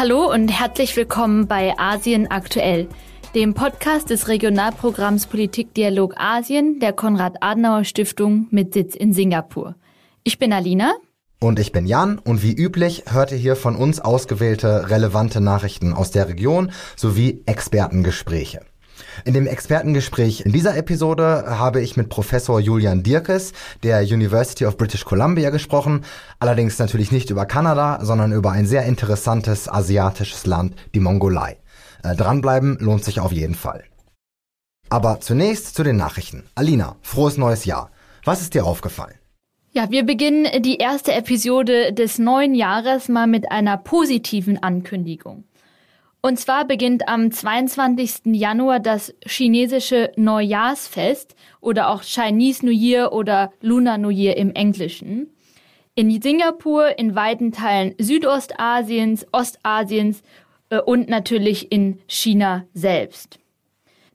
Hallo und herzlich willkommen bei Asien aktuell, dem Podcast des Regionalprogramms Politikdialog Asien der Konrad-Adenauer-Stiftung mit Sitz in Singapur. Ich bin Alina. Und ich bin Jan und wie üblich hört ihr hier von uns ausgewählte relevante Nachrichten aus der Region sowie Expertengespräche. In dem Expertengespräch in dieser Episode habe ich mit Professor Julian Dirkes der University of British Columbia gesprochen, allerdings natürlich nicht über Kanada, sondern über ein sehr interessantes asiatisches Land, die Mongolei. Äh, dranbleiben lohnt sich auf jeden Fall. Aber zunächst zu den Nachrichten. Alina, frohes neues Jahr. Was ist dir aufgefallen? Ja, wir beginnen die erste Episode des neuen Jahres mal mit einer positiven Ankündigung. Und zwar beginnt am 22. Januar das chinesische Neujahrsfest oder auch Chinese New Year oder Lunar New Year im Englischen. In Singapur, in weiten Teilen Südostasiens, Ostasiens äh, und natürlich in China selbst.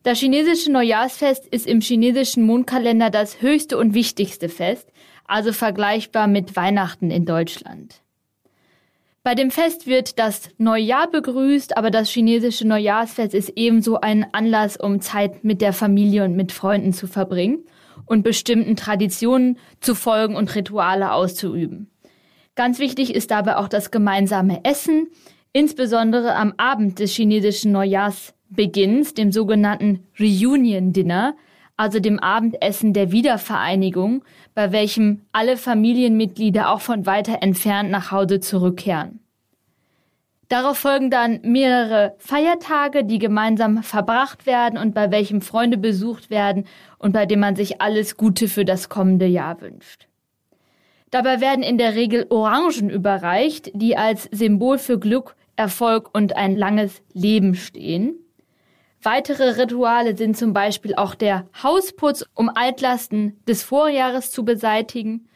Das chinesische Neujahrsfest ist im chinesischen Mondkalender das höchste und wichtigste Fest, also vergleichbar mit Weihnachten in Deutschland. Bei dem Fest wird das Neujahr begrüßt, aber das chinesische Neujahrsfest ist ebenso ein Anlass, um Zeit mit der Familie und mit Freunden zu verbringen und bestimmten Traditionen zu folgen und Rituale auszuüben. Ganz wichtig ist dabei auch das gemeinsame Essen, insbesondere am Abend des chinesischen Neujahrsbeginns, dem sogenannten Reunion Dinner, also dem Abendessen der Wiedervereinigung, bei welchem alle Familienmitglieder auch von weiter entfernt nach Hause zurückkehren. Darauf folgen dann mehrere Feiertage, die gemeinsam verbracht werden und bei welchem Freunde besucht werden und bei dem man sich alles Gute für das kommende Jahr wünscht. Dabei werden in der Regel Orangen überreicht, die als Symbol für Glück, Erfolg und ein langes Leben stehen. Weitere Rituale sind zum Beispiel auch der Hausputz, um Altlasten des Vorjahres zu beseitigen,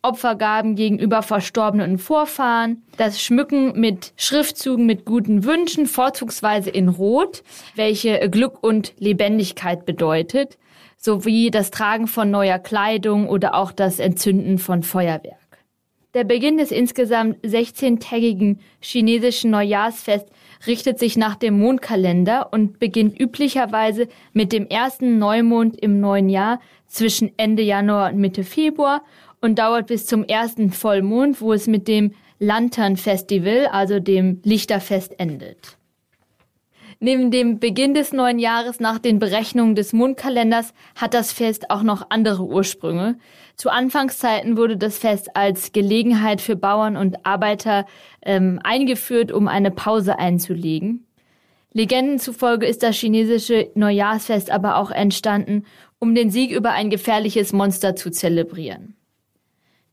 Opfergaben gegenüber verstorbenen Vorfahren, das Schmücken mit Schriftzügen mit guten Wünschen, vorzugsweise in Rot, welche Glück und Lebendigkeit bedeutet, sowie das Tragen von neuer Kleidung oder auch das Entzünden von Feuerwerk. Der Beginn des insgesamt 16-tägigen chinesischen Neujahrsfest richtet sich nach dem Mondkalender und beginnt üblicherweise mit dem ersten Neumond im neuen Jahr zwischen Ende Januar und Mitte Februar und dauert bis zum ersten Vollmond, wo es mit dem Lantern Festival, also dem Lichterfest, endet. Neben dem Beginn des neuen Jahres nach den Berechnungen des Mondkalenders hat das Fest auch noch andere Ursprünge. Zu Anfangszeiten wurde das Fest als Gelegenheit für Bauern und Arbeiter ähm, eingeführt, um eine Pause einzulegen. Legenden zufolge ist das chinesische Neujahrsfest aber auch entstanden, um den Sieg über ein gefährliches Monster zu zelebrieren.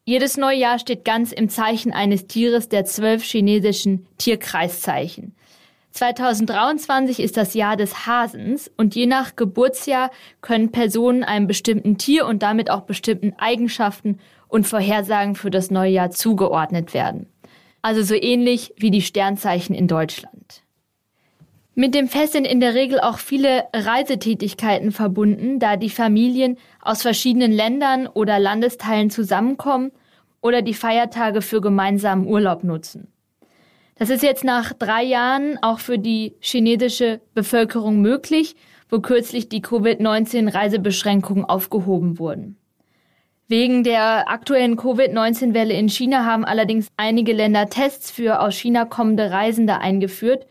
Jedes Neujahr steht ganz im Zeichen eines Tieres der zwölf chinesischen Tierkreiszeichen. 2023 ist das Jahr des Hasens und je nach Geburtsjahr können Personen einem bestimmten Tier und damit auch bestimmten Eigenschaften und Vorhersagen für das neue Jahr zugeordnet werden. Also so ähnlich wie die Sternzeichen in Deutschland. Mit dem Fest sind in der Regel auch viele Reisetätigkeiten verbunden, da die Familien aus verschiedenen Ländern oder Landesteilen zusammenkommen oder die Feiertage für gemeinsamen Urlaub nutzen. Das ist jetzt nach drei Jahren auch für die chinesische Bevölkerung möglich, wo kürzlich die Covid-19-Reisebeschränkungen aufgehoben wurden. Wegen der aktuellen Covid-19-Welle in China haben allerdings einige Länder Tests für aus China kommende Reisende eingeführt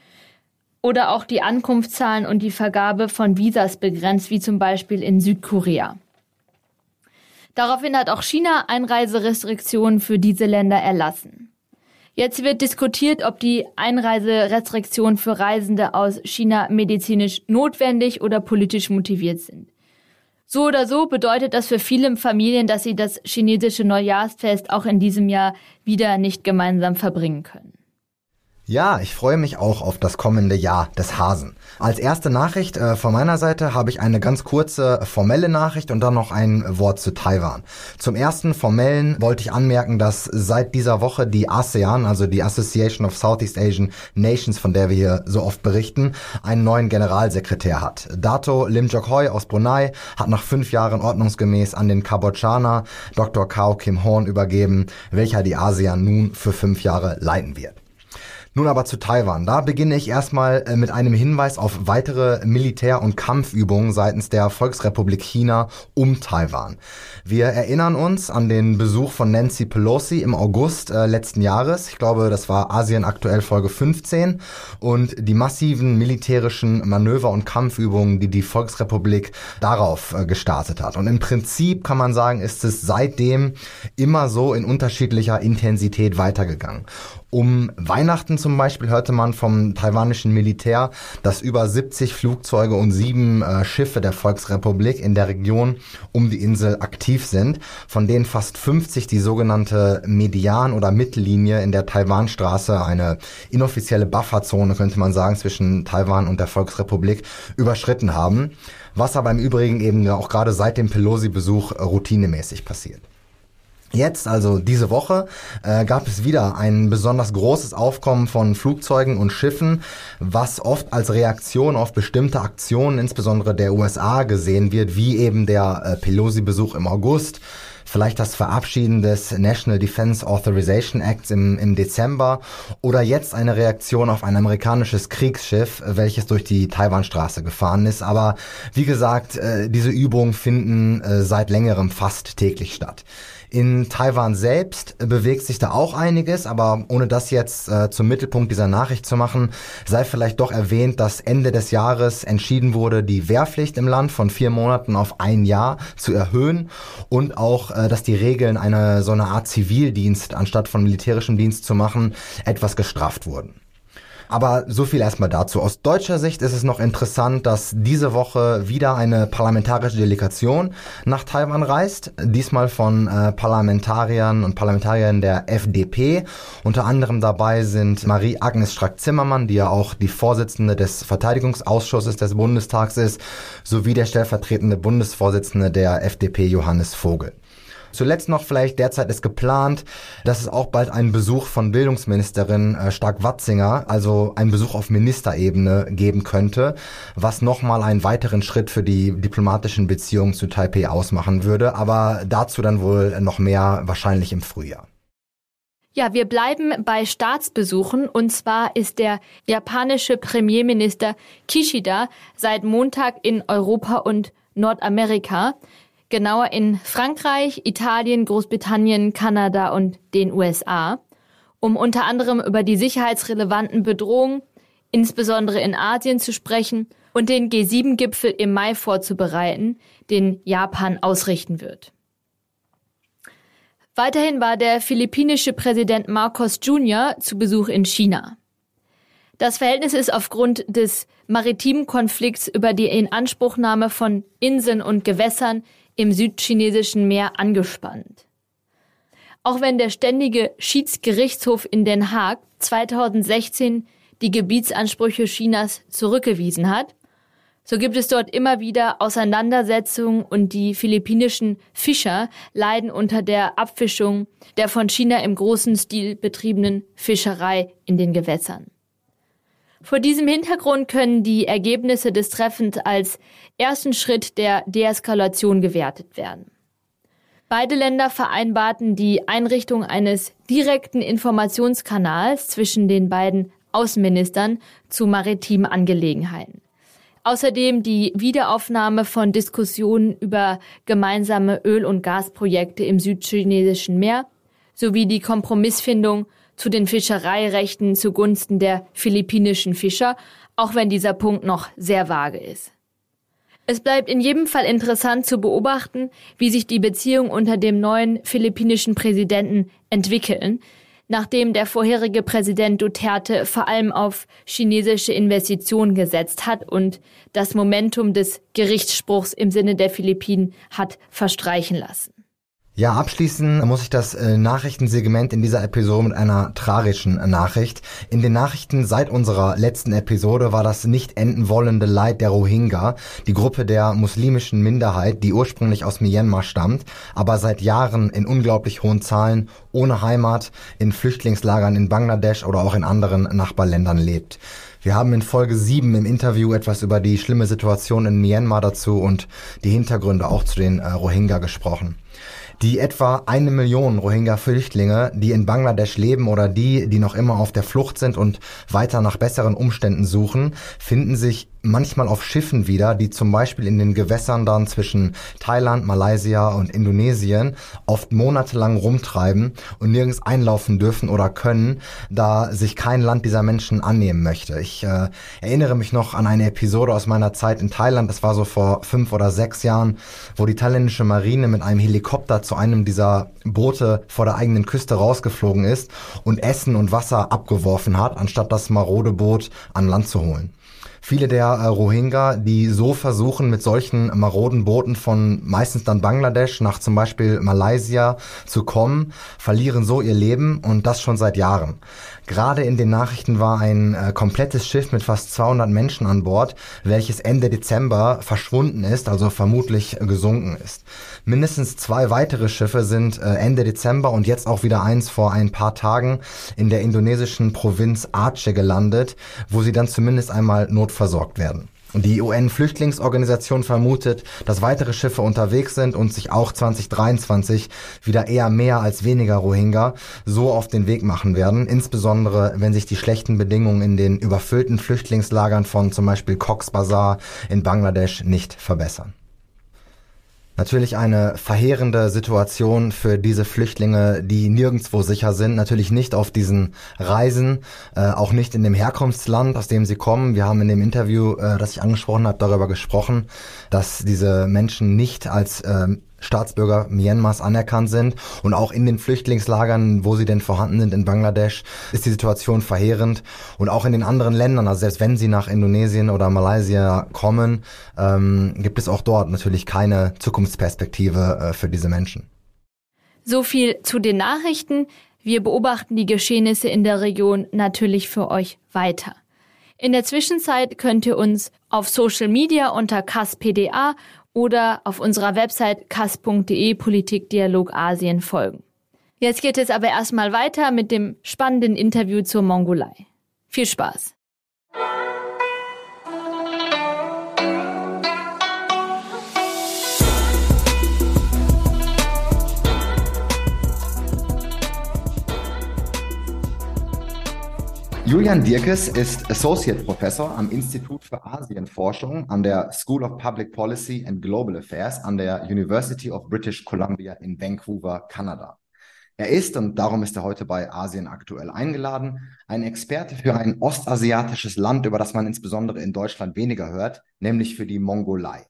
oder auch die Ankunftszahlen und die Vergabe von Visas begrenzt, wie zum Beispiel in Südkorea. Daraufhin hat auch China Einreiserestriktionen für diese Länder erlassen. Jetzt wird diskutiert, ob die Einreiserestriktionen für Reisende aus China medizinisch notwendig oder politisch motiviert sind. So oder so bedeutet das für viele Familien, dass sie das chinesische Neujahrsfest auch in diesem Jahr wieder nicht gemeinsam verbringen können. Ja, ich freue mich auch auf das kommende Jahr des Hasen. Als erste Nachricht äh, von meiner Seite habe ich eine ganz kurze formelle Nachricht und dann noch ein Wort zu Taiwan. Zum ersten formellen wollte ich anmerken, dass seit dieser Woche die ASEAN, also die Association of Southeast Asian Nations, von der wir hier so oft berichten, einen neuen Generalsekretär hat. Dato Lim Jok Hoi aus Brunei hat nach fünf Jahren ordnungsgemäß an den Kambodschaner Dr. Kao Kim Horn übergeben, welcher die ASEAN nun für fünf Jahre leiten wird. Nun aber zu Taiwan. Da beginne ich erstmal äh, mit einem Hinweis auf weitere Militär- und Kampfübungen seitens der Volksrepublik China um Taiwan. Wir erinnern uns an den Besuch von Nancy Pelosi im August äh, letzten Jahres. Ich glaube, das war Asien aktuell Folge 15 und die massiven militärischen Manöver und Kampfübungen, die die Volksrepublik darauf äh, gestartet hat. Und im Prinzip kann man sagen, ist es seitdem immer so in unterschiedlicher Intensität weitergegangen. Um Weihnachten zum Beispiel hörte man vom taiwanischen Militär, dass über 70 Flugzeuge und sieben äh, Schiffe der Volksrepublik in der Region um die Insel aktiv sind, von denen fast 50 die sogenannte Median- oder Mittellinie in der Taiwanstraße, eine inoffizielle Bufferzone könnte man sagen, zwischen Taiwan und der Volksrepublik, überschritten haben, was aber im Übrigen eben auch gerade seit dem Pelosi-Besuch routinemäßig passiert. Jetzt, also diese Woche, äh, gab es wieder ein besonders großes Aufkommen von Flugzeugen und Schiffen, was oft als Reaktion auf bestimmte Aktionen, insbesondere der USA, gesehen wird, wie eben der äh, Pelosi-Besuch im August, vielleicht das Verabschieden des National Defense Authorization Acts im, im Dezember oder jetzt eine Reaktion auf ein amerikanisches Kriegsschiff, welches durch die Taiwanstraße gefahren ist. Aber wie gesagt, äh, diese Übungen finden äh, seit längerem fast täglich statt. In Taiwan selbst bewegt sich da auch einiges, aber ohne das jetzt äh, zum Mittelpunkt dieser Nachricht zu machen, sei vielleicht doch erwähnt, dass Ende des Jahres entschieden wurde, die Wehrpflicht im Land von vier Monaten auf ein Jahr zu erhöhen und auch, äh, dass die Regeln eine so eine Art Zivildienst anstatt von militärischem Dienst zu machen, etwas gestrafft wurden. Aber so viel erstmal dazu. Aus deutscher Sicht ist es noch interessant, dass diese Woche wieder eine parlamentarische Delegation nach Taiwan reist. Diesmal von äh, Parlamentariern und Parlamentariern der FDP. Unter anderem dabei sind Marie-Agnes Strack-Zimmermann, die ja auch die Vorsitzende des Verteidigungsausschusses des Bundestags ist, sowie der stellvertretende Bundesvorsitzende der FDP Johannes Vogel. Zuletzt noch vielleicht derzeit ist geplant, dass es auch bald einen Besuch von Bildungsministerin äh, Stark-Watzinger, also einen Besuch auf Ministerebene geben könnte, was nochmal einen weiteren Schritt für die diplomatischen Beziehungen zu Taipei ausmachen würde. Aber dazu dann wohl noch mehr wahrscheinlich im Frühjahr. Ja, wir bleiben bei Staatsbesuchen und zwar ist der japanische Premierminister Kishida seit Montag in Europa und Nordamerika genauer in Frankreich, Italien, Großbritannien, Kanada und den USA, um unter anderem über die sicherheitsrelevanten Bedrohungen, insbesondere in Asien, zu sprechen und den G7-Gipfel im Mai vorzubereiten, den Japan ausrichten wird. Weiterhin war der philippinische Präsident Marcos Jr. zu Besuch in China. Das Verhältnis ist aufgrund des maritimen Konflikts über die Inanspruchnahme von Inseln und Gewässern im südchinesischen Meer angespannt. Auch wenn der ständige Schiedsgerichtshof in Den Haag 2016 die Gebietsansprüche Chinas zurückgewiesen hat, so gibt es dort immer wieder Auseinandersetzungen und die philippinischen Fischer leiden unter der Abfischung der von China im großen Stil betriebenen Fischerei in den Gewässern. Vor diesem Hintergrund können die Ergebnisse des Treffens als ersten Schritt der Deeskalation gewertet werden. Beide Länder vereinbarten die Einrichtung eines direkten Informationskanals zwischen den beiden Außenministern zu maritimen Angelegenheiten. Außerdem die Wiederaufnahme von Diskussionen über gemeinsame Öl- und Gasprojekte im südchinesischen Meer sowie die Kompromissfindung zu den Fischereirechten zugunsten der philippinischen Fischer, auch wenn dieser Punkt noch sehr vage ist. Es bleibt in jedem Fall interessant zu beobachten, wie sich die Beziehungen unter dem neuen philippinischen Präsidenten entwickeln, nachdem der vorherige Präsident Duterte vor allem auf chinesische Investitionen gesetzt hat und das Momentum des Gerichtsspruchs im Sinne der Philippinen hat verstreichen lassen. Ja, abschließen muss ich das äh, Nachrichtensegment in dieser Episode mit einer tragischen Nachricht. In den Nachrichten seit unserer letzten Episode war das nicht enden wollende Leid der Rohingya, die Gruppe der muslimischen Minderheit, die ursprünglich aus Myanmar stammt, aber seit Jahren in unglaublich hohen Zahlen ohne Heimat in Flüchtlingslagern in Bangladesch oder auch in anderen Nachbarländern lebt. Wir haben in Folge 7 im Interview etwas über die schlimme Situation in Myanmar dazu und die Hintergründe auch zu den äh, Rohingya gesprochen. Die etwa eine Million Rohingya-Flüchtlinge, die in Bangladesch leben oder die, die noch immer auf der Flucht sind und weiter nach besseren Umständen suchen, finden sich manchmal auf Schiffen wieder, die zum Beispiel in den Gewässern dann zwischen Thailand, Malaysia und Indonesien oft monatelang rumtreiben und nirgends einlaufen dürfen oder können, da sich kein Land dieser Menschen annehmen möchte. Ich äh, erinnere mich noch an eine Episode aus meiner Zeit in Thailand, das war so vor fünf oder sechs Jahren, wo die thailändische Marine mit einem Helikopter zu einem dieser Boote vor der eigenen Küste rausgeflogen ist und Essen und Wasser abgeworfen hat, anstatt das marode Boot an Land zu holen. Viele der äh, Rohingya, die so versuchen, mit solchen maroden Booten von meistens dann Bangladesch nach zum Beispiel Malaysia zu kommen, verlieren so ihr Leben und das schon seit Jahren. Gerade in den Nachrichten war ein äh, komplettes Schiff mit fast 200 Menschen an Bord, welches Ende Dezember verschwunden ist, also vermutlich gesunken ist. Mindestens zwei weitere Schiffe sind äh, Ende Dezember und jetzt auch wieder eins vor ein paar Tagen in der indonesischen Provinz Aceh gelandet, wo sie dann zumindest einmal notversorgt werden. Die UN-Flüchtlingsorganisation vermutet, dass weitere Schiffe unterwegs sind und sich auch 2023 wieder eher mehr als weniger Rohingya so auf den Weg machen werden, insbesondere wenn sich die schlechten Bedingungen in den überfüllten Flüchtlingslagern von zum Beispiel Cox's Bazar in Bangladesch nicht verbessern. Natürlich eine verheerende Situation für diese Flüchtlinge, die nirgendwo sicher sind. Natürlich nicht auf diesen Reisen, äh, auch nicht in dem Herkunftsland, aus dem sie kommen. Wir haben in dem Interview, äh, das ich angesprochen habe, darüber gesprochen, dass diese Menschen nicht als äh, Staatsbürger Myanmars anerkannt sind. Und auch in den Flüchtlingslagern, wo sie denn vorhanden sind in Bangladesch, ist die Situation verheerend. Und auch in den anderen Ländern, also selbst wenn sie nach Indonesien oder Malaysia kommen, ähm, gibt es auch dort natürlich keine Zukunftsperspektive äh, für diese Menschen. So viel zu den Nachrichten. Wir beobachten die Geschehnisse in der Region natürlich für euch weiter. In der Zwischenzeit könnt ihr uns auf Social Media unter KASPDA oder auf unserer Website kas.de Politikdialog Asien folgen. Jetzt geht es aber erstmal weiter mit dem spannenden Interview zur Mongolei. Viel Spaß! Julian Dirkes ist Associate Professor am Institut für Asienforschung an der School of Public Policy and Global Affairs an der University of British Columbia in Vancouver, Kanada. Er ist, und darum ist er heute bei Asien aktuell eingeladen, ein Experte für ein ostasiatisches Land, über das man insbesondere in Deutschland weniger hört, nämlich für die Mongolei.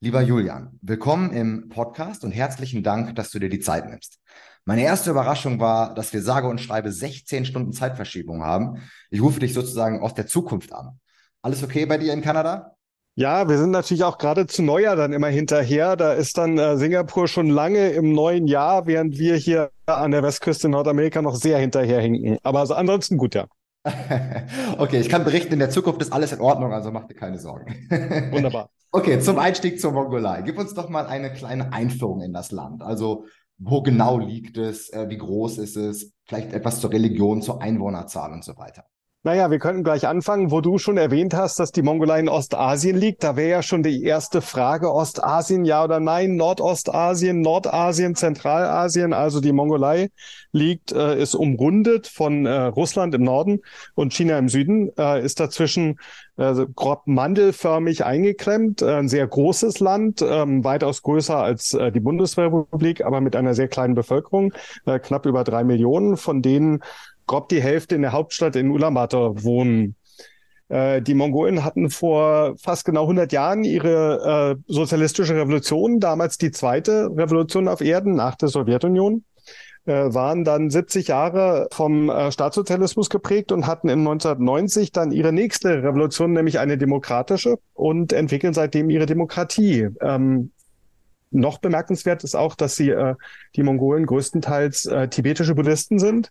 Lieber Julian, willkommen im Podcast und herzlichen Dank, dass du dir die Zeit nimmst. Meine erste Überraschung war, dass wir sage und schreibe 16 Stunden Zeitverschiebung haben. Ich rufe dich sozusagen aus der Zukunft an. Alles okay bei dir in Kanada? Ja, wir sind natürlich auch gerade zu Neujahr dann immer hinterher. Da ist dann äh, Singapur schon lange im neuen Jahr, während wir hier an der Westküste in Nordamerika noch sehr hinterherhinken. Aber also ansonsten gut, ja. okay, ich kann berichten, in der Zukunft ist alles in Ordnung, also mach dir keine Sorgen. Wunderbar. Okay, zum Einstieg zur Mongolei. Gib uns doch mal eine kleine Einführung in das Land. Also wo genau liegt es, äh, wie groß ist es, vielleicht etwas zur Religion, zur Einwohnerzahl und so weiter. Naja, wir könnten gleich anfangen, wo du schon erwähnt hast, dass die Mongolei in Ostasien liegt. Da wäre ja schon die erste Frage, Ostasien, ja oder nein, Nordostasien, Nordasien, Zentralasien. Also die Mongolei liegt, äh, ist umrundet von äh, Russland im Norden und China im Süden, äh, ist dazwischen äh, grob mandelförmig eingeklemmt. Äh, ein sehr großes Land, äh, weitaus größer als äh, die Bundesrepublik, aber mit einer sehr kleinen Bevölkerung, äh, knapp über drei Millionen, von denen grob die Hälfte in der Hauptstadt in Ulaanbaatar wohnen. Äh, die Mongolen hatten vor fast genau 100 Jahren ihre äh, sozialistische Revolution, damals die zweite Revolution auf Erden nach der Sowjetunion, äh, waren dann 70 Jahre vom äh, Staatssozialismus geprägt und hatten in 1990 dann ihre nächste Revolution, nämlich eine demokratische, und entwickeln seitdem ihre Demokratie. Ähm, noch bemerkenswert ist auch, dass sie äh, die Mongolen größtenteils tibetische Buddhisten sind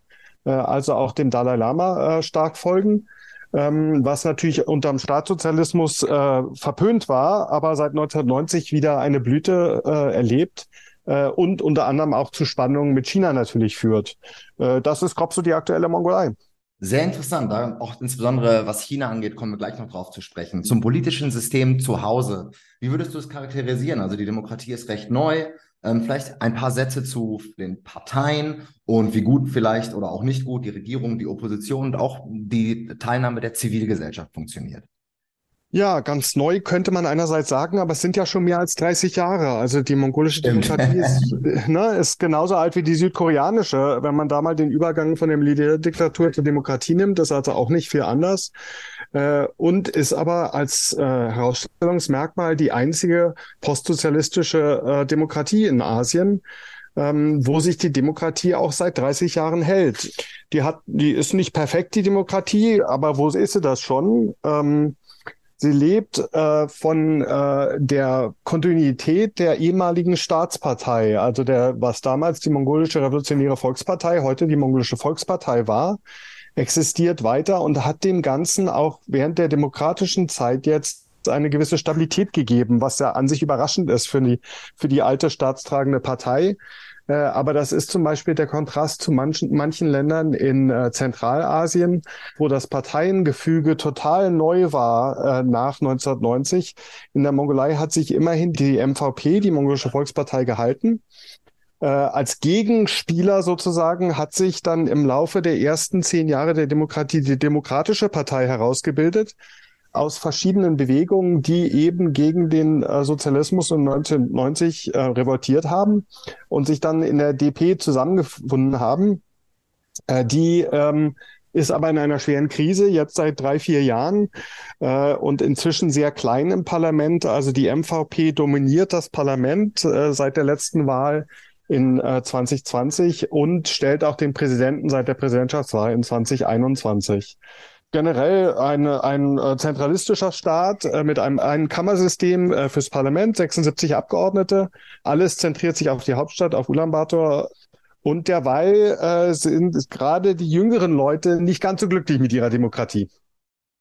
also auch dem Dalai Lama äh, stark folgen. Ähm, was natürlich unterm Staatssozialismus äh, verpönt war, aber seit 1990 wieder eine Blüte äh, erlebt äh, und unter anderem auch zu Spannungen mit China natürlich führt. Äh, das ist grob so die aktuelle Mongolei. Sehr interessant, auch insbesondere was China angeht, kommen wir gleich noch drauf zu sprechen. Zum politischen System zu Hause, wie würdest du es charakterisieren? Also die Demokratie ist recht neu, Ähm, vielleicht ein paar Sätze zu den Parteien und wie gut vielleicht oder auch nicht gut die Regierung, die Opposition und auch die Teilnahme der Zivilgesellschaft funktioniert. Ja, ganz neu könnte man einerseits sagen, aber es sind ja schon mehr als 30 Jahre. Also die mongolische Demokratie ist, ne, ist genauso alt wie die südkoreanische. Wenn man da mal den Übergang von der Militärdiktatur zur Demokratie nimmt, ist also auch nicht viel anders. Äh, und ist aber als äh, Herausstellungsmerkmal die einzige postsozialistische äh, Demokratie in Asien. Ähm, wo sich die Demokratie auch seit 30 Jahren hält. Die hat, die ist nicht perfekt, die Demokratie, aber wo ist sie das schon? Ähm, Sie lebt äh, von äh, der Kontinuität der ehemaligen Staatspartei, also der, was damals die mongolische Revolutionäre Volkspartei, heute die mongolische Volkspartei war, existiert weiter und hat dem Ganzen auch während der demokratischen Zeit jetzt eine gewisse Stabilität gegeben, was ja an sich überraschend ist für die, für die alte staatstragende Partei. Äh, aber das ist zum Beispiel der Kontrast zu manchen, manchen Ländern in äh, Zentralasien, wo das Parteiengefüge total neu war äh, nach 1990. In der Mongolei hat sich immerhin die MVP, die Mongolische Volkspartei, gehalten. Als Gegenspieler sozusagen hat sich dann im Laufe der ersten zehn Jahre der Demokratie die Demokratische Partei herausgebildet aus verschiedenen Bewegungen, die eben gegen den äh, Sozialismus in 1990 äh, revoltiert haben und sich dann in der DP zusammengefunden haben. Äh, die ähm, ist aber in einer schweren Krise jetzt seit drei, vier Jahren äh, und inzwischen sehr klein im Parlament. Also die MVP dominiert das Parlament äh, seit der letzten Wahl in äh, 2020 und stellt auch den Präsidenten seit der Präsidentschaftswahl in 2021 generell eine, ein äh, zentralistischer Staat äh, mit einem, einem Kammersystem äh, fürs Parlament, 76 Abgeordnete. Alles zentriert sich auf die Hauptstadt, auf Ulaanbaatar. Und derweil äh, sind gerade die jüngeren Leute nicht ganz so glücklich mit ihrer Demokratie.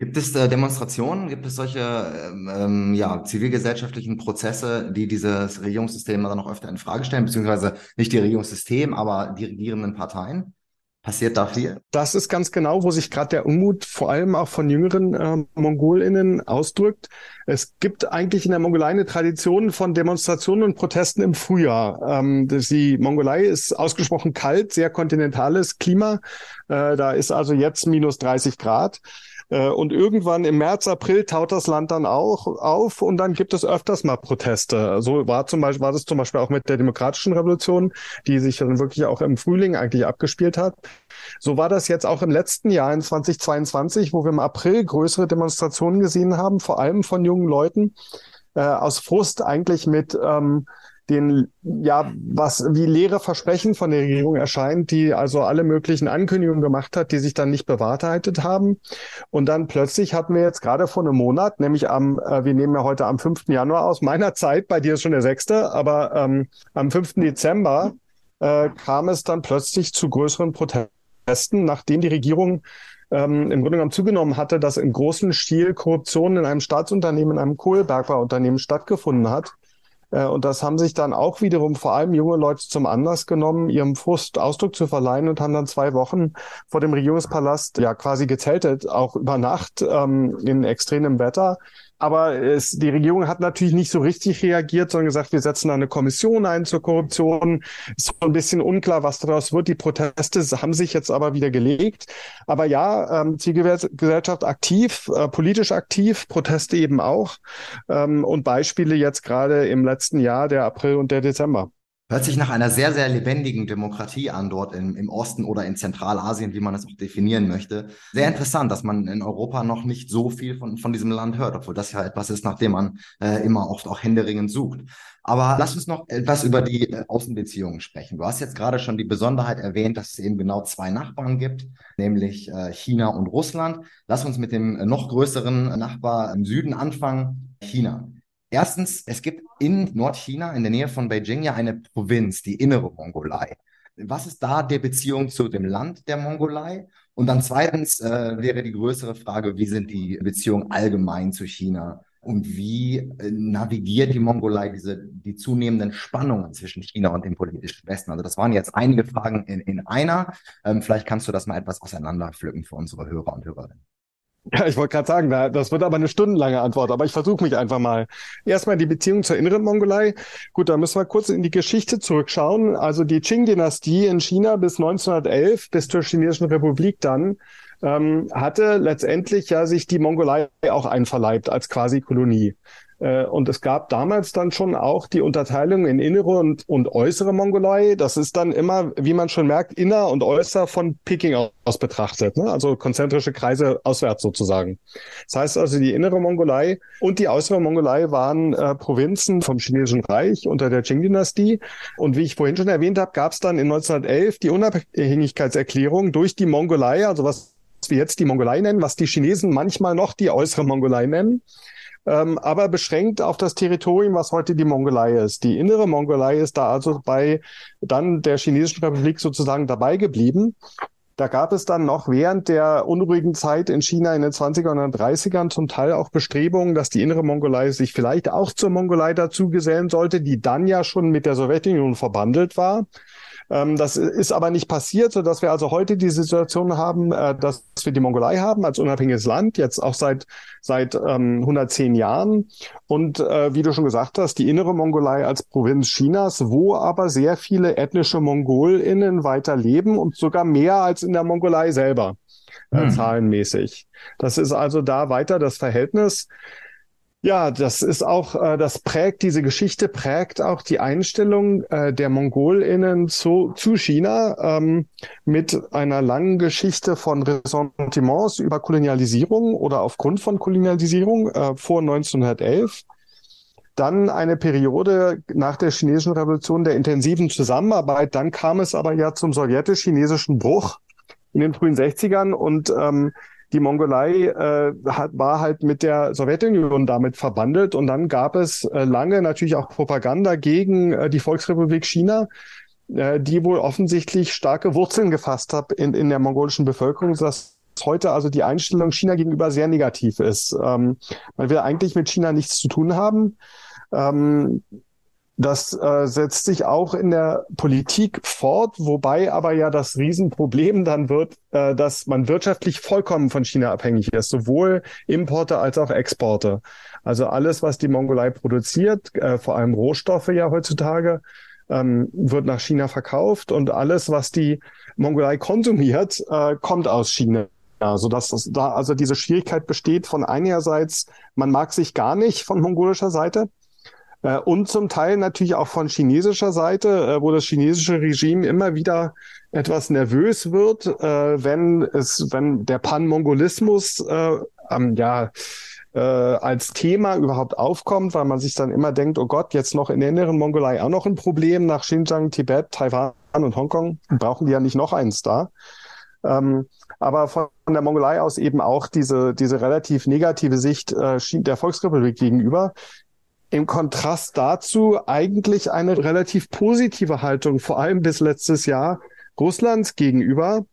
Gibt es äh, Demonstrationen? Gibt es solche ähm, ähm, ja, zivilgesellschaftlichen Prozesse, die dieses Regierungssystem dann noch öfter in Frage stellen, beziehungsweise nicht die Regierungssystem, aber die regierenden Parteien? Passiert da viel? Das ist ganz genau, wo sich gerade der Unmut vor allem auch von jüngeren äh, MongolInnen ausdrückt. Es gibt eigentlich in der Mongolei eine Tradition von Demonstrationen und Protesten im Frühjahr. Ähm, die Mongolei ist ausgesprochen kalt, sehr kontinentales Klima. Äh, da ist also jetzt minus 30 Grad. Äh, und irgendwann im März, April taut das Land dann auch auf und dann gibt es öfters mal Proteste. So war zum Beispiel, war das zum Beispiel auch mit der demokratischen Revolution, die sich dann wirklich auch im Frühling eigentlich abgespielt hat. So war das jetzt auch im letzten Jahr in 2022, wo wir im April größere Demonstrationen gesehen haben, vor allem von jungen Leuten, äh, aus Frust eigentlich mit ähm, den, ja, was wie leere Versprechen von der Regierung erscheint, die also alle möglichen Ankündigungen gemacht hat, die sich dann nicht bewahrheitet haben. Und dann plötzlich hatten wir jetzt gerade vor einem Monat, nämlich am, äh, wir nehmen ja heute am 5. Januar aus meiner Zeit, bei dir ist schon der 6., aber ähm, am 5. Dezember äh, kam es dann plötzlich zu größeren Protesten, nachdem die Regierung ähm, im Grunde genommen zugenommen hatte, dass im großen Stil Korruption in einem Staatsunternehmen, in einem Kohlebergbauunternehmen stattgefunden hat. Äh, und das haben sich dann auch wiederum vor allem junge Leute zum Anlass genommen, ihrem Frust Ausdruck zu verleihen und haben dann zwei Wochen vor dem Regierungspalast ja quasi gezeltet, auch über Nacht ähm, in extremem Wetter. Aber es, die Regierung hat natürlich nicht so richtig reagiert, sondern gesagt, wir setzen eine Kommission ein zur Korruption. Ist so ein bisschen unklar, was daraus wird. Die Proteste haben sich jetzt aber wieder gelegt. Aber ja, ähm, Zivilgesellschaft aktiv, äh, politisch aktiv, Proteste eben auch. Ähm, und Beispiele jetzt gerade im letzten Jahr, der April und der Dezember. Hört sich nach einer sehr, sehr lebendigen Demokratie an, dort im, im Osten oder in Zentralasien, wie man es auch definieren möchte. Sehr interessant, dass man in Europa noch nicht so viel von, von diesem Land hört, obwohl das ja etwas ist, nach dem man äh, immer oft auch händeringend sucht. Aber lass uns noch etwas über die äh, Außenbeziehungen sprechen. Du hast jetzt gerade schon die Besonderheit erwähnt, dass es eben genau zwei Nachbarn gibt, nämlich äh, China und Russland. Lass uns mit dem noch größeren Nachbar im Süden anfangen, China. Erstens, es gibt in Nordchina, in der Nähe von Beijing, ja eine Provinz, die innere Mongolei. Was ist da die Beziehung zu dem Land der Mongolei? Und dann zweitens äh, wäre die größere Frage, wie sind die Beziehungen allgemein zu China? Und wie äh, navigiert die Mongolei diese, die zunehmenden Spannungen zwischen China und dem politischen Westen? Also das waren jetzt einige Fragen in, in einer. Ähm, vielleicht kannst du das mal etwas auseinanderpflücken für unsere Hörer und Hörerinnen. Ja, ich wollte gerade sagen, das wird aber eine stundenlange Antwort, aber ich versuche mich einfach mal. Erstmal die Beziehung zur inneren Mongolei. Gut, da müssen wir kurz in die Geschichte zurückschauen. Also die Qing-Dynastie in China bis 1911, bis zur Chinesischen Republik dann, ähm, hatte letztendlich ja sich die Mongolei auch einverleibt als quasi Kolonie. Äh, und es gab damals dann schon auch die Unterteilung in innere und, und äußere Mongolei. Das ist dann immer, wie man schon merkt, inner und äußer von Peking aus betrachtet. Ne? Also konzentrische Kreise auswärts sozusagen. Das heißt also, die innere Mongolei und die äußere Mongolei waren äh, Provinzen vom Chinesischen Reich unter der Qing-Dynastie. Und wie ich vorhin schon erwähnt habe, gab es dann in 1911 die Unabhängigkeitserklärung durch die Mongolei, also was wir jetzt die Mongolei nennen, was die Chinesen manchmal noch die äußere Mongolei nennen ähm, aber beschränkt auf das Territorium, was heute die Mongolei ist. Die innere Mongolei ist da also bei dann der Chinesischen Republik sozusagen dabei geblieben. Da gab es dann noch während der unruhigen Zeit in China in den 20er und 30ern zum Teil auch Bestrebungen, dass die innere Mongolei sich vielleicht auch zur Mongolei dazu gesellen sollte, die dann ja schon mit der Sowjetunion verbandelt war. Ähm, das ist aber nicht passiert, so dass wir also heute die Situation haben, äh, dass wir die Mongolei haben als unabhängiges Land, jetzt auch seit, seit ähm, 110 Jahren. Und äh, wie du schon gesagt hast, die innere Mongolei als Provinz Chinas, wo aber sehr viele ethnische MongolInnen weiter leben und sogar mehr als in der Mongolei selber. Äh, hm. zahlenmäßig. Das ist also da weiter das Verhältnis. Ja, das ist auch, äh, das prägt, diese Geschichte prägt auch die Einstellung äh, der MongolInnen zu, zu China ähm, mit einer langen Geschichte von Ressentiments über Kolonialisierung oder aufgrund von Kolonialisierung äh, vor 1911. Dann eine Periode nach der chinesischen Revolution der intensiven Zusammenarbeit. Dann kam es aber ja zum sowjetisch-chinesischen Bruch in den frühen 60ern und ähm, die Mongolei äh, hat, war halt mit der Sowjetunion damit verbandelt und dann gab es äh, lange natürlich auch Propaganda gegen äh, die Volksrepublik China, äh, die wohl offensichtlich starke Wurzeln gefasst hat in, in der mongolischen Bevölkerung, dass heute also die Einstellung China gegenüber sehr negativ ist. Ähm, man will eigentlich mit China nichts zu tun haben. Ähm, das äh, setzt sich auch in der Politik fort, wobei aber ja das Riesenproblem dann wird, äh, dass man wirtschaftlich vollkommen von China abhängig ist, sowohl Importe als auch Exporte. Also alles, was die Mongolei produziert, äh, vor allem Rohstoffe ja heutzutage, ähm, wird nach China verkauft und alles, was die Mongolei konsumiert, äh, kommt aus China. Ja, so dass das da also diese Schwierigkeit besteht von einerseits, man mag sich gar nicht von mongolischer Seite, und zum Teil natürlich auch von chinesischer Seite, äh, wo das chinesische Regime immer wieder etwas nervös wird, äh, wenn es, wenn der Pan-Mongolismus ähm, ja als Thema überhaupt aufkommt, weil man sich dann immer denkt, oh Gott, jetzt noch in der inneren Mongolei auch noch ein Problem nach Xinjiang, Tibet, Taiwan und Hongkong. Brauchen die ja nicht noch eins da. Ähm, aber von der Mongolei aus eben auch diese, diese relativ negative Sicht äh, der Volksrepublik gegenüber, im Kontrast dazu eigentlich eine relativ positive Haltung, vor allem bis letztes Jahr Russlands gegenüber.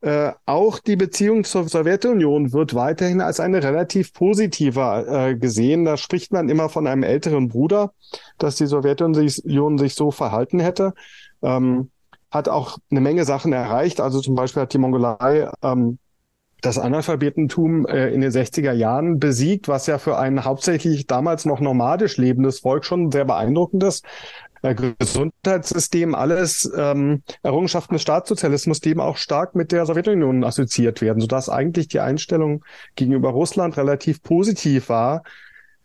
Äh, auch die Beziehung zur Sowjetunion wird weiterhin als eine relativ positive äh, gesehen. Da spricht man immer von einem älteren Bruder, dass die Sowjetunion sich so verhalten hätte. Ähm, hat auch eine Menge Sachen erreicht. Also zum Beispiel hat die Mongolei ähm, das Analphabetentum äh, in den 60er Jahren besiegt, was ja für ein hauptsächlich damals noch nomadisch lebendes Volk schon sehr beeindruckend ist. Äh, Gesundheitssystem, alles ähm, Errungenschaften des Staatssozialismus, die eben auch stark mit der Sowjetunion assoziiert werden, sodass eigentlich die Einstellung gegenüber Russland relativ positiv war.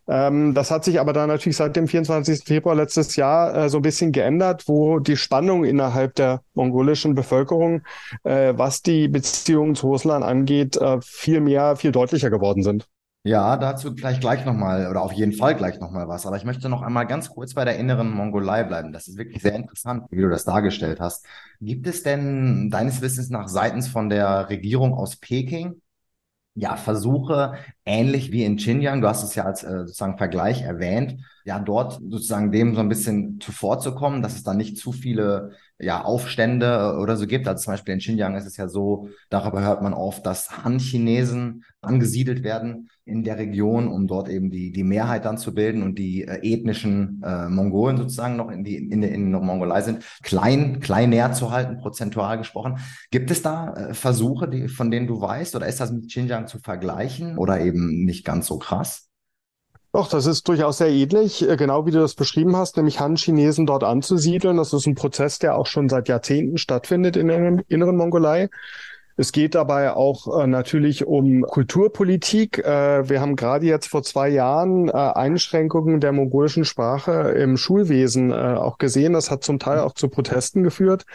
Ähm, das hat sich aber dann natürlich seit dem 24. Februar letztes Jahr äh, so ein bisschen geändert, wo die Spannung innerhalb der mongolischen Bevölkerung, äh, was die Beziehungen zu Russland angeht, äh, viel mehr, viel deutlicher geworden sind. Ja, dazu gleich gleich nochmal oder auf jeden Fall gleich nochmal was. Aber ich möchte noch einmal ganz kurz bei der inneren Mongolei bleiben. Das ist wirklich sehr interessant, wie du das dargestellt hast. Gibt es denn deines Wissens nach seitens von der Regierung aus Peking ja, Versuche, ähnlich wie in Xinjiang. Du hast es ja als äh, sozusagen Vergleich erwähnt. Ja, dort sozusagen dem so ein bisschen zuvorzukommen, dass es da nicht zu viele ja, Aufstände oder so gibt. Also zum Beispiel in Xinjiang ist es ja so, darüber hört man oft, dass Han-Chinesen angesiedelt werden in der Region, um dort eben die, die Mehrheit dann zu bilden und die äh, ethnischen äh, Mongolen sozusagen noch in, die, in, in Mongolei sind, klein, klein näher zu halten, prozentual gesprochen. Gibt es da äh, Versuche, die, von denen du weißt, oder ist das mit Xinjiang zu vergleichen oder eben nicht ganz so krass? Doch, das ist durchaus sehr ähnlich, äh, genau wie du das beschrieben hast, nämlich Han-Chinesen dort anzusiedeln. Das ist ein Prozess, der auch schon seit Jahrzehnten stattfindet in der inneren Mongolei. Es geht dabei auch äh, natürlich um Kulturpolitik. Äh, wir haben gerade jetzt vor zwei Jahren äh, Einschränkungen der mongolischen Sprache im Schulwesen äh, auch gesehen. Das hat zum Teil auch zu Protesten geführt.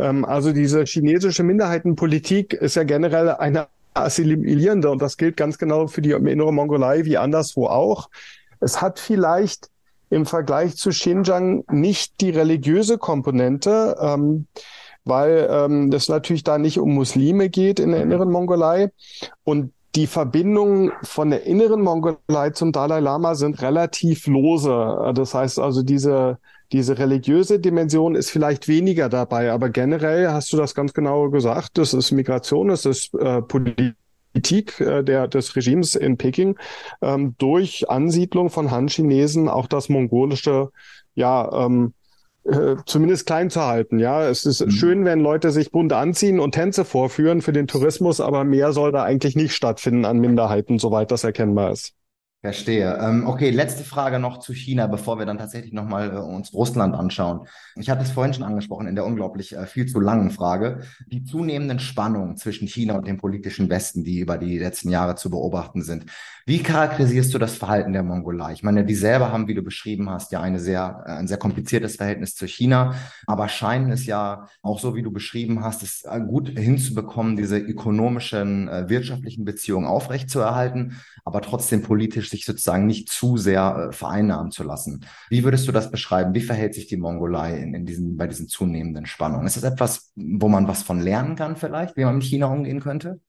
Ähm, also diese chinesische Minderheitenpolitik ist ja generell eine assimilierende und das gilt ganz genau für die innere Mongolei wie anderswo auch. Es hat vielleicht im Vergleich zu Xinjiang nicht die religiöse Komponente, ähm, weil ähm, das natürlich da nicht um Muslime geht in der inneren Mongolei und die Verbindungen von der inneren Mongolei zum Dalai Lama sind relativ lose. Das heißt also, diese, diese religiöse Dimension ist vielleicht weniger dabei, aber generell hast du das ganz genau gesagt. Das ist Migration, das ist äh, Politik äh, der, des Regimes in Peking ähm, durch Ansiedlung von Han-Chinesen auch das mongolische ja ähm, äh, zumindest klein zu halten. Ja, es ist mhm. schön, wenn Leute sich bunt anziehen und Tänze vorführen für den Tourismus, aber mehr soll da eigentlich nicht stattfinden an Minderheiten, soweit das erkennbar ist. Verstehe. Ähm, okay, letzte Frage noch zu China, bevor wir dann tatsächlich nochmal äh, uns Russland anschauen. Ich hatte es vorhin schon angesprochen in der unglaublich äh, viel zu langen Frage. Die zunehmenden Spannungen zwischen China und dem politischen Westen, die über die letzten Jahre zu beobachten sind. Wie charakterisierst du das Verhalten der Mongolei? Ich meine, die selber haben, wie du beschrieben hast, ja eine sehr, äh, ein sehr kompliziertes Verhältnis zu China, aber scheinen es ja auch so, wie du beschrieben hast, es äh, gut hinzubekommen, diese ökonomischen, äh, wirtschaftlichen Beziehungen aufrechtzuerhalten, aber trotzdem politisch sich sozusagen nicht zu sehr vereinnahmen zu lassen. Wie würdest du das beschreiben? Wie verhält sich die Mongolei in, in diesen, bei diesen zunehmenden Spannungen? Ist das etwas, wo man was von lernen kann vielleicht, wie man mit China umgehen könnte?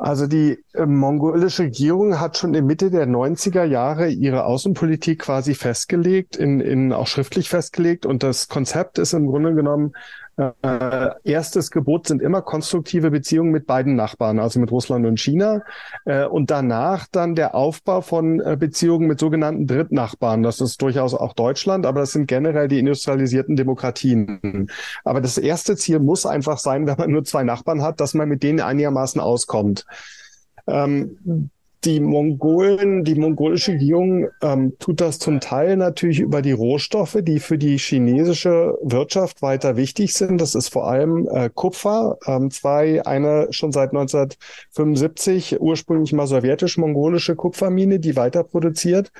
Also die äh, mongolische Regierung hat schon in Mitte der 90er Jahre ihre Außenpolitik quasi festgelegt, in, in auch schriftlich festgelegt. Und das Konzept ist im Grunde genommen äh, erstes Gebot sind immer konstruktive Beziehungen mit beiden Nachbarn, also mit Russland und China. Äh, und danach dann der Aufbau von äh, Beziehungen mit sogenannten Drittnachbarn. Das ist durchaus auch Deutschland, aber das sind generell die industrialisierten Demokratien. Aber das erste Ziel muss einfach sein, wenn man nur zwei Nachbarn hat, dass man mit denen einigermaßen auskommt. Ähm, die Mongolen, die mongolische Regierung ähm, tut das zum Teil natürlich über die Rohstoffe, die für die chinesische Wirtschaft weiter wichtig sind. Das ist vor allem äh, Kupfer. Ähm, zwei, eine schon seit 1975 ursprünglich mal sowjetisch-mongolische Kupfermine, die weiter produziert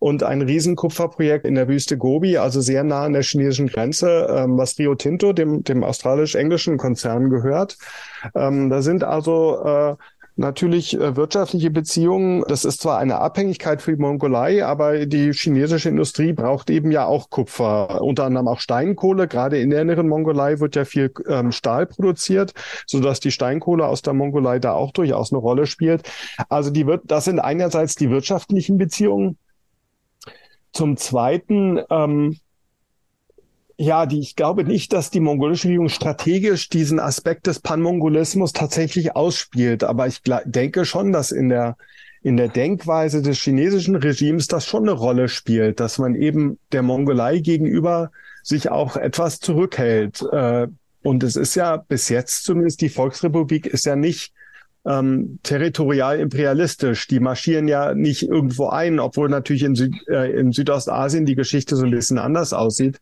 und ein Riesenkupferprojekt in der Wüste Gobi, also sehr nah an der chinesischen Grenze, ähm, was Rio Tinto, dem, dem australisch-englischen Konzern gehört. Ähm, da sind also äh, Natürlich äh, wirtschaftliche Beziehungen, das ist zwar eine Abhängigkeit für die Mongolei, aber die chinesische Industrie braucht eben ja auch Kupfer, unter anderem auch Steinkohle. Gerade in der inneren Mongolei wird ja viel ähm, Stahl produziert, so dass die Steinkohle aus der Mongolei da auch durchaus eine Rolle spielt. Also die wird, das sind einerseits die wirtschaftlichen Beziehungen. Zum Zweiten ähm, ja, die, ich glaube nicht, dass die mongolische Regierung strategisch diesen Aspekt des Panmongolismus tatsächlich ausspielt. Aber ich denke schon, dass in der, in der Denkweise des chinesischen Regimes das schon eine Rolle spielt, dass man eben der Mongolei gegenüber sich auch etwas zurückhält. Äh, und es ist ja bis jetzt zumindest die Volksrepublik ist ja nicht ähm, territorial imperialistisch. Die marschieren ja nicht irgendwo ein, obwohl natürlich in, Süd, äh, in Südostasien die Geschichte so ein bisschen anders aussieht.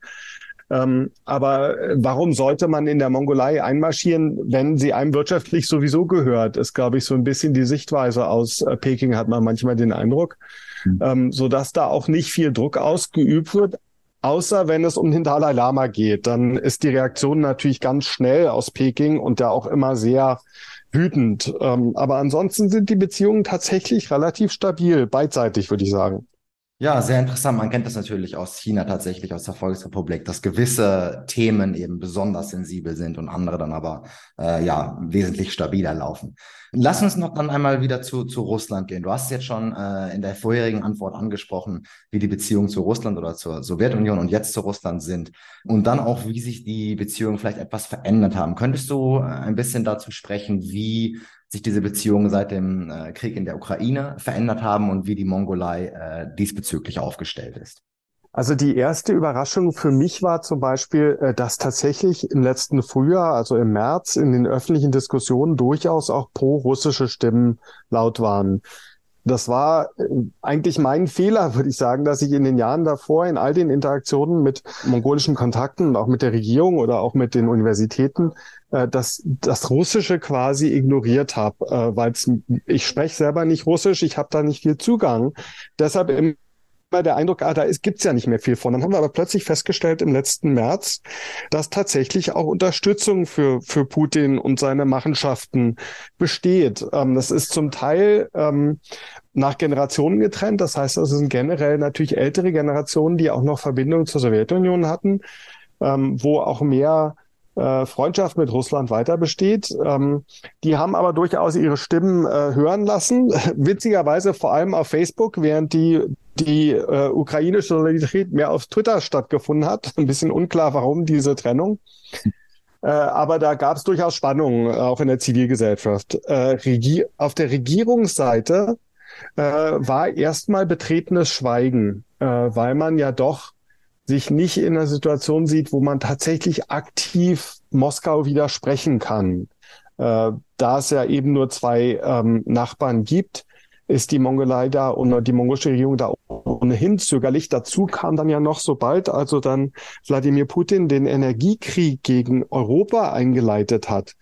Ähm, aber äh, warum sollte man in der Mongolei einmarschieren, wenn sie einem wirtschaftlich sowieso gehört? Ist, glaube ich, so ein bisschen die Sichtweise aus äh, Peking, hat man manchmal den Eindruck, mhm. ähm, so dass da auch nicht viel Druck ausgeübt wird. Außer wenn es um den Dalai Lama geht, dann ist die Reaktion natürlich ganz schnell aus Peking und ja auch immer sehr wütend. Ähm, aber ansonsten sind die Beziehungen tatsächlich relativ stabil, beidseitig, würde ich sagen. Ja, sehr interessant. Man kennt das natürlich aus China tatsächlich, aus der Volksrepublik, dass gewisse Themen eben besonders sensibel sind und andere dann aber äh, ja wesentlich stabiler laufen. Lass uns noch dann einmal wieder zu, zu Russland gehen. Du hast jetzt schon äh, in der vorherigen Antwort angesprochen, wie die Beziehungen zu Russland oder zur Sowjetunion und jetzt zu Russland sind. Und dann auch, wie sich die Beziehungen vielleicht etwas verändert haben. Könntest du äh, ein bisschen dazu sprechen, wie sich diese Beziehungen seit dem äh, Krieg in der Ukraine verändert haben und wie die Mongolei äh, diesbezüglich aufgestellt ist. Also die erste Überraschung für mich war zum Beispiel, äh, dass tatsächlich im letzten Frühjahr, also im März, in den öffentlichen Diskussionen durchaus auch pro-russische Stimmen laut waren. Das war äh, eigentlich mein Fehler, würde ich sagen, dass ich in den Jahren davor in all den Interaktionen mit mongolischen Kontakten und auch mit der Regierung oder auch mit den Universitäten äh, das, das Russische quasi ignoriert habe, äh, weil ich spreche selber nicht Russisch, ich habe da nicht viel Zugang. Deshalb im der Eindruck, ah, da gibt es ja nicht mehr viel von. Dann haben wir aber plötzlich festgestellt im letzten März, dass tatsächlich auch Unterstützung für, für Putin und seine Machenschaften besteht. Ähm, das ist zum Teil ähm, nach Generationen getrennt. Das heißt, das sind generell natürlich ältere Generationen, die auch noch Verbindungen zur Sowjetunion hatten, ähm, wo auch mehr äh, Freundschaft mit Russland weiter besteht. Ähm, die haben aber durchaus ihre Stimmen äh, hören lassen. Witzigerweise vor allem auf Facebook, während die die äh, ukrainische Solidarität mehr auf Twitter stattgefunden hat. Ein bisschen unklar, warum diese Trennung. Aber da gab es durchaus Spannungen, auch in der Zivilgesellschaft. Auf der Regierungsseite war erstmal betretenes Schweigen, weil man ja doch sich nicht in einer Situation sieht, wo man tatsächlich aktiv Moskau widersprechen kann. Äh, da es ja eben nur zwei ähm, Nachbarn gibt, ist die Mongolei da und die mongolische Regierung da ohnehin zögerlich. Dazu kam dann ja noch, sobald also dann Wladimir Putin den Energiekrieg gegen Europa eingeleitet hat,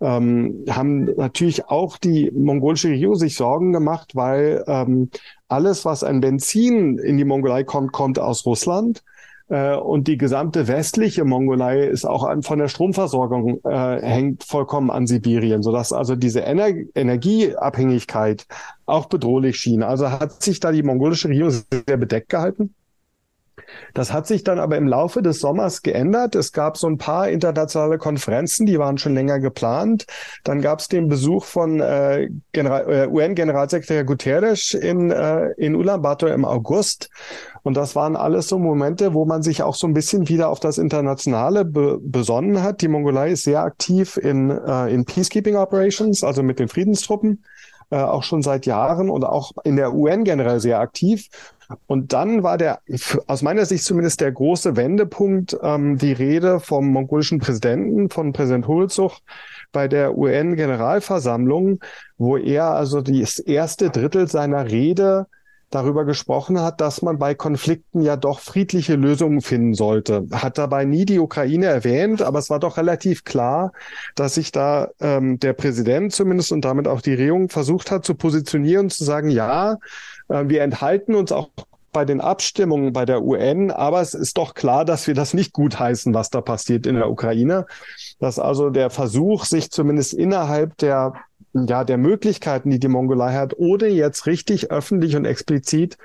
ähm, haben natürlich auch die mongolische Regierung sich Sorgen gemacht, weil ähm, alles, was an Benzin in die Mongolei kommt, kommt aus Russland. Äh, und die gesamte westliche Mongolei ist auch an, von der Stromversorgung äh, hängt vollkommen an Sibirien, sodass also diese Ener Energieabhängigkeit auch bedrohlich schien. Also hat sich da die mongolische Regierung sehr bedeckt gehalten. Das hat sich dann aber im Laufe des Sommers geändert. Es gab so ein paar internationale Konferenzen, die waren schon länger geplant. Dann gab es den Besuch von äh, äh, UN-Generalsekretär Guterres in, äh, in Ulaanbaatar im August. Und das waren alles so Momente, wo man sich auch so ein bisschen wieder auf das Internationale be besonnen hat. Die Mongolei ist sehr aktiv in, äh, in Peacekeeping Operations, also mit den Friedenstruppen, äh, auch schon seit Jahren und auch in der UN generell sehr aktiv. Und dann war der, aus meiner Sicht zumindest der große Wendepunkt, ähm, die Rede vom mongolischen Präsidenten, von Präsident Hulzuk, bei der UN-Generalversammlung, wo er also das erste Drittel seiner Rede darüber gesprochen hat, dass man bei Konflikten ja doch friedliche Lösungen finden sollte. Hat dabei nie die Ukraine erwähnt, aber es war doch relativ klar, dass sich da ähm, der Präsident zumindest und damit auch die Regierung versucht hat zu positionieren, zu sagen, ja, äh, wir enthalten uns auch bei den Abstimmungen bei der UN, aber es ist doch klar, dass wir das nicht gutheißen, was da passiert in der Ukraine. Dass also der Versuch, sich zumindest innerhalb der ja, der Möglichkeiten, die die Mongolei hat, ohne jetzt richtig öffentlich und explizit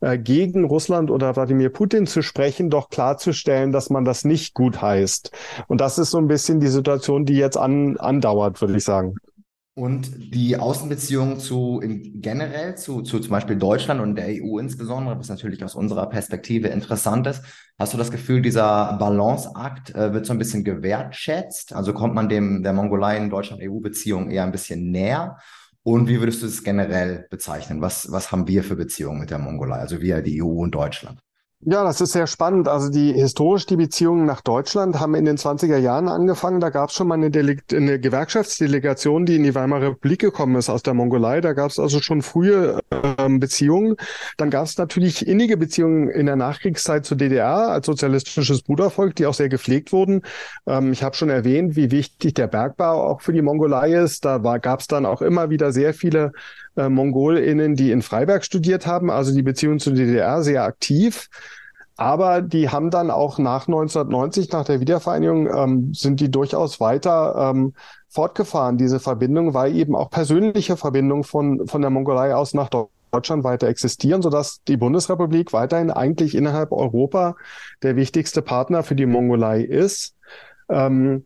äh, gegen Russland oder Wladimir Putin zu sprechen, doch klarzustellen, dass man das nicht gut heißt. Und das ist so ein bisschen die Situation, die jetzt an, andauert, würde ich sagen. Und die Außenbeziehungen zu in generell zu, zu zum Beispiel Deutschland und der EU insbesondere, was natürlich aus unserer Perspektive interessant ist, hast du das Gefühl, dieser Balanceakt äh, wird so ein bisschen gewertschätzt? Also kommt man dem der Mongolei in Deutschland-EU-Beziehung eher ein bisschen näher? Und wie würdest du es generell bezeichnen? Was, was haben wir für Beziehungen mit der Mongolei? Also wir, die EU und Deutschland? Ja, das ist sehr spannend. Also die historisch die Beziehungen nach Deutschland haben in den 20er Jahren angefangen. Da gab es schon mal eine, Dele eine Gewerkschaftsdelegation, die in die Weimarer Republik gekommen ist aus der Mongolei. Da gab es also schon frühe ähm, Beziehungen. Dann gab es natürlich innige Beziehungen in der Nachkriegszeit zur DDR als sozialistisches Brudervolk, die auch sehr gepflegt wurden. Ähm, ich habe schon erwähnt, wie wichtig der Bergbau auch für die Mongolei ist. Da gab es dann auch immer wieder sehr viele äh, MongolInnen, die in Freiberg studiert haben, also die Beziehung zur DDR sehr aktiv. Aber die haben dann auch nach 1990, nach der Wiedervereinigung, ähm, sind die durchaus weiter ähm, fortgefahren, diese Verbindung, weil eben auch persönliche Verbindungen von, von der Mongolei aus nach Deutschland weiter existieren, sodass die Bundesrepublik weiterhin eigentlich innerhalb Europa der wichtigste Partner für die Mongolei ist. Ähm,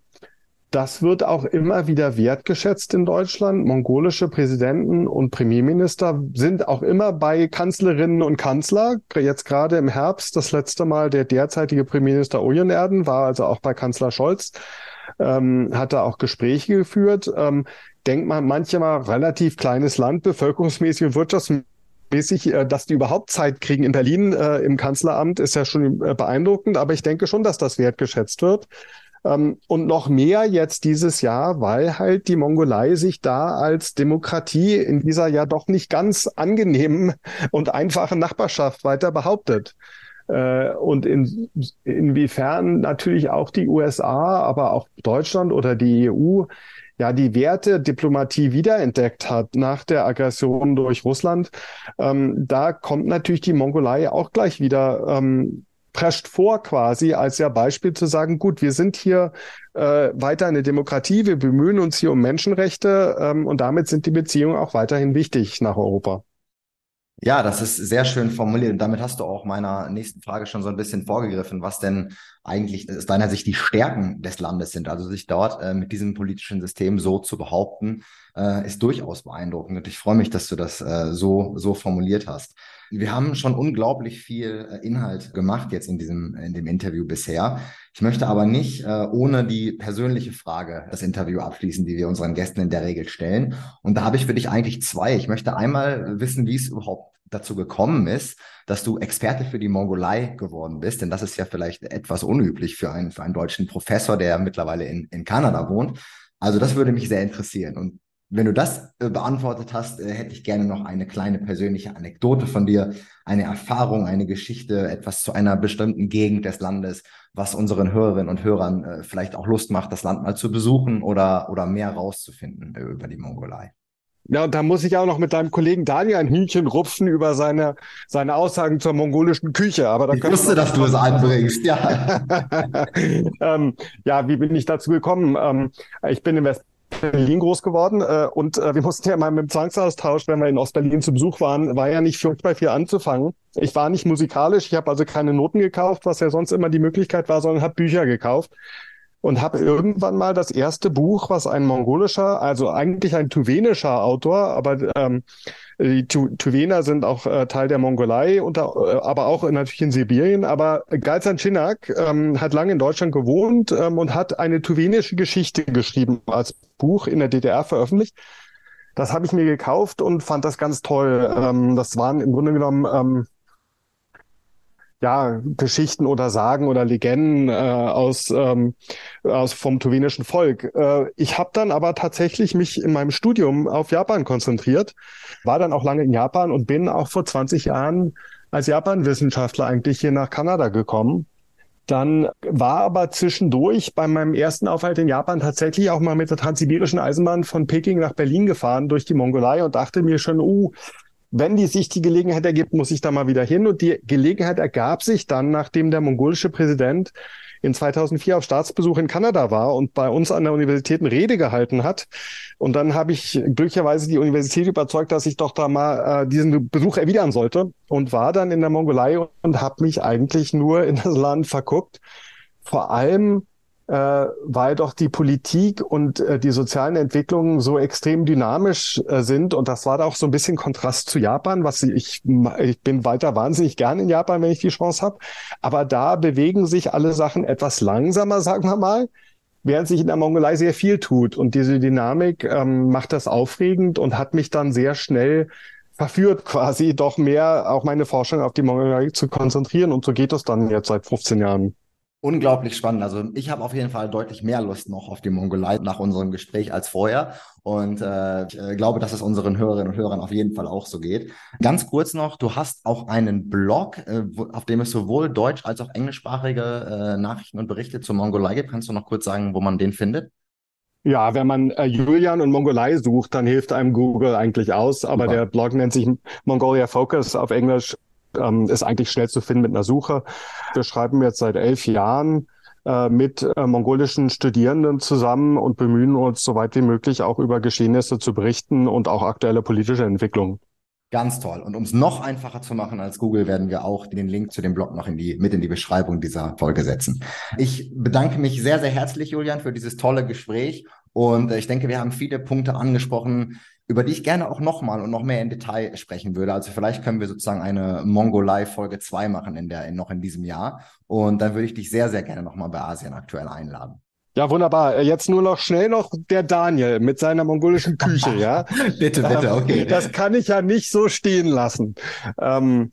das wird auch immer wieder wertgeschätzt in Deutschland. Mongolische Präsidenten und Premierminister sind auch immer bei Kanzlerinnen und Kanzler. Jetzt gerade im Herbst, das letzte Mal der derzeitige Premierminister Ojenerden war also auch bei Kanzler Scholz, ähm, hat er auch Gespräche geführt. Ähm, denkt man manchmal relativ kleines Land, bevölkerungsmäßig und wirtschaftsmäßig äh, dass die überhaupt Zeit kriegen in Berlin äh, im Kanzleramt, ist ja schon äh, beeindruckend. Aber ich denke schon, dass das wertgeschätzt wird. Ähm, und noch mehr jetzt dieses Jahr, weil halt die Mongolei sich da als Demokratie in dieser ja doch nicht ganz angenehmen und einfachen Nachbarschaft weiter behauptet. Äh, und in, inwiefern natürlich auch die USA, aber auch Deutschland oder die EU ja die Werte Diplomatie wiederentdeckt hat nach der Aggression durch Russland, ähm, da kommt natürlich die Mongolei auch gleich wieder ähm, prescht vor quasi als ja Beispiel zu sagen, gut, wir sind hier äh, weiter eine Demokratie, wir bemühen uns hier um Menschenrechte ähm, und damit sind die Beziehungen auch weiterhin wichtig nach Europa. Ja, das ist sehr schön formuliert und damit hast du auch meiner nächsten Frage schon so ein bisschen vorgegriffen, was denn eigentlich aus deiner Sicht die Stärken des Landes sind. Also sich dort äh, mit diesem politischen System so zu behaupten, äh, ist durchaus beeindruckend und ich freue mich, dass du das äh, so, so formuliert hast. Wir haben schon unglaublich viel äh, Inhalt gemacht jetzt in diesem in dem Interview bisher. Ich möchte aber nicht äh, ohne die persönliche Frage das Interview abschließen, die wir unseren Gästen in der Regel stellen. Und da habe ich für dich eigentlich zwei. Ich möchte einmal wissen, wie es überhaupt dazu gekommen ist, dass du Experte für die Mongolei geworden bist, denn das ist ja vielleicht etwas unüblich für einen, für einen deutschen Professor, der mittlerweile in, in Kanada wohnt. Also das würde mich sehr interessieren. Und wenn du das äh, beantwortet hast, äh, hätte ich gerne noch eine kleine persönliche Anekdote von dir, eine Erfahrung, eine Geschichte, etwas zu einer bestimmten Gegend des Landes, was unseren Hörerinnen und Hörern äh, vielleicht auch Lust macht, das Land mal zu besuchen oder, oder mehr rauszufinden über die Mongolei. Ja, und da muss ich auch noch mit deinem Kollegen Daniel ein Hühnchen rupfen über seine, seine Aussagen zur mongolischen Küche. Aber da ich wusste, dass du es anbringst, ja. ähm, ja, wie bin ich dazu gekommen? Ähm, ich bin in West Berlin groß geworden äh, und äh, wir mussten ja mal mit dem Zwangsaustausch, wenn wir in Ostberlin zu Besuch waren, war ja nicht furchtbar viel anzufangen. Ich war nicht musikalisch, ich habe also keine Noten gekauft, was ja sonst immer die Möglichkeit war, sondern habe Bücher gekauft und habe irgendwann mal das erste Buch, was ein mongolischer, also eigentlich ein tuwenischer Autor, aber ähm, die tu Tuvener sind auch äh, Teil der Mongolei, und, äh, aber auch natürlich in Sibirien. Aber Galzan Chinak ähm, hat lange in Deutschland gewohnt ähm, und hat eine tuwenische Geschichte geschrieben als Buch in der DDR veröffentlicht. Das habe ich mir gekauft und fand das ganz toll. Ähm, das waren im Grunde genommen ähm, ja, Geschichten oder Sagen oder Legenden äh, aus, ähm, aus vom tuwenischen Volk. Äh, ich habe dann aber tatsächlich mich in meinem Studium auf Japan konzentriert, war dann auch lange in Japan und bin auch vor 20 Jahren als Japan-Wissenschaftler eigentlich hier nach Kanada gekommen. Dann war aber zwischendurch bei meinem ersten Aufhalt in Japan tatsächlich auch mal mit der transsibirischen Eisenbahn von Peking nach Berlin gefahren durch die Mongolei und dachte mir schon, uh, wenn die sich die Gelegenheit ergibt, muss ich da mal wieder hin. Und die Gelegenheit ergab sich dann, nachdem der mongolische Präsident in 2004 auf Staatsbesuch in Kanada war und bei uns an der Universität eine Rede gehalten hat. Und dann habe ich glücklicherweise die Universität überzeugt, dass ich doch da mal äh, diesen Besuch erwidern sollte und war dann in der Mongolei und habe mich eigentlich nur in das Land verguckt. Vor allem äh, weil doch die Politik und äh, die sozialen Entwicklungen so extrem dynamisch äh, sind. Und das war da auch so ein bisschen Kontrast zu Japan, was ich, ich bin weiter wahnsinnig gern in Japan, wenn ich die Chance habe. Aber da bewegen sich alle Sachen etwas langsamer, sagen wir mal während sich in der Mongolei sehr viel tut. Und diese Dynamik ähm, macht das aufregend und hat mich dann sehr schnell verführt, quasi doch mehr auch meine Forschung auf die Mongolei zu konzentrieren. Und so geht es dann jetzt seit 15 Jahren. Unglaublich spannend. Also ich habe auf jeden Fall deutlich mehr Lust noch auf die Mongolei nach unserem Gespräch als vorher. Und äh, ich äh, glaube, dass es unseren Hörerinnen und Hörern auf jeden Fall auch so geht. Ganz kurz noch, du hast auch einen Blog, äh, auf dem es sowohl deutsch- als auch englischsprachige äh, Nachrichten und Berichte zur Mongolei gibt. Kannst du noch kurz sagen, wo man den findet? Ja, wenn man äh, Julian und Mongolei sucht, dann hilft einem Google eigentlich aus. Aber Super. der Blog nennt sich Mongolia Focus auf Englisch ähm, ist eigentlich schnell zu finden mit einer Suche. Wir schreiben jetzt seit elf Jahren äh, mit äh, mongolischen Studierenden zusammen und bemühen uns, so weit wie möglich auch über Geschehnisse zu berichten und auch aktuelle politische Entwicklungen. Ganz toll. Und um es noch einfacher zu machen als Google, werden wir auch den Link zu dem Blog noch in die, mit in die Beschreibung dieser Folge setzen. Ich bedanke mich sehr, sehr herzlich, Julian, für dieses tolle Gespräch. Und ich denke, wir haben viele Punkte angesprochen, über die ich gerne auch nochmal und noch mehr in Detail sprechen würde. Also vielleicht können wir sozusagen eine Mongo Live Folge 2 machen in der, in, noch in diesem Jahr. Und dann würde ich dich sehr, sehr gerne nochmal bei Asien aktuell einladen. Ja, wunderbar. Äh, jetzt nur noch schnell noch der Daniel mit seiner mongolischen Küche, ja. bitte, bitte, ähm, okay. Das kann ich ja nicht so stehen lassen. Ähm,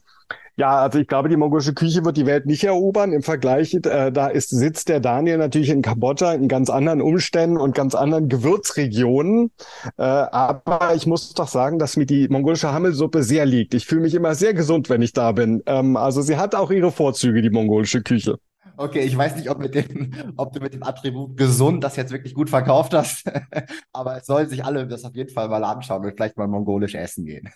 ja, also ich glaube, die mongolische Küche wird die Welt nicht erobern. Im Vergleich, äh, da ist sitzt der Daniel natürlich in Kambodscha in ganz anderen Umständen und ganz anderen Gewürzregionen. Äh, aber ich muss doch sagen, dass mir die mongolische Hammelsuppe sehr liegt. Ich fühle mich immer sehr gesund, wenn ich da bin. Ähm, also sie hat auch ihre Vorzüge, die mongolische Küche. Okay, ich weiß nicht, ob, mit dem, ob du mit dem Attribut gesund das jetzt wirklich gut verkauft hast, aber es sollen sich alle das auf jeden Fall mal anschauen und vielleicht mal mongolisch essen gehen.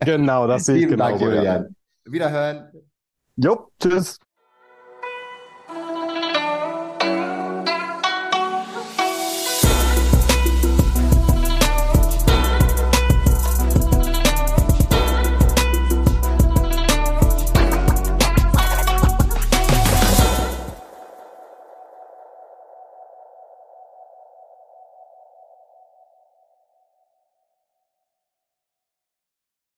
genau, das sehe ich genau. Dank, Julian. Wiederhören. Jo, tschüss.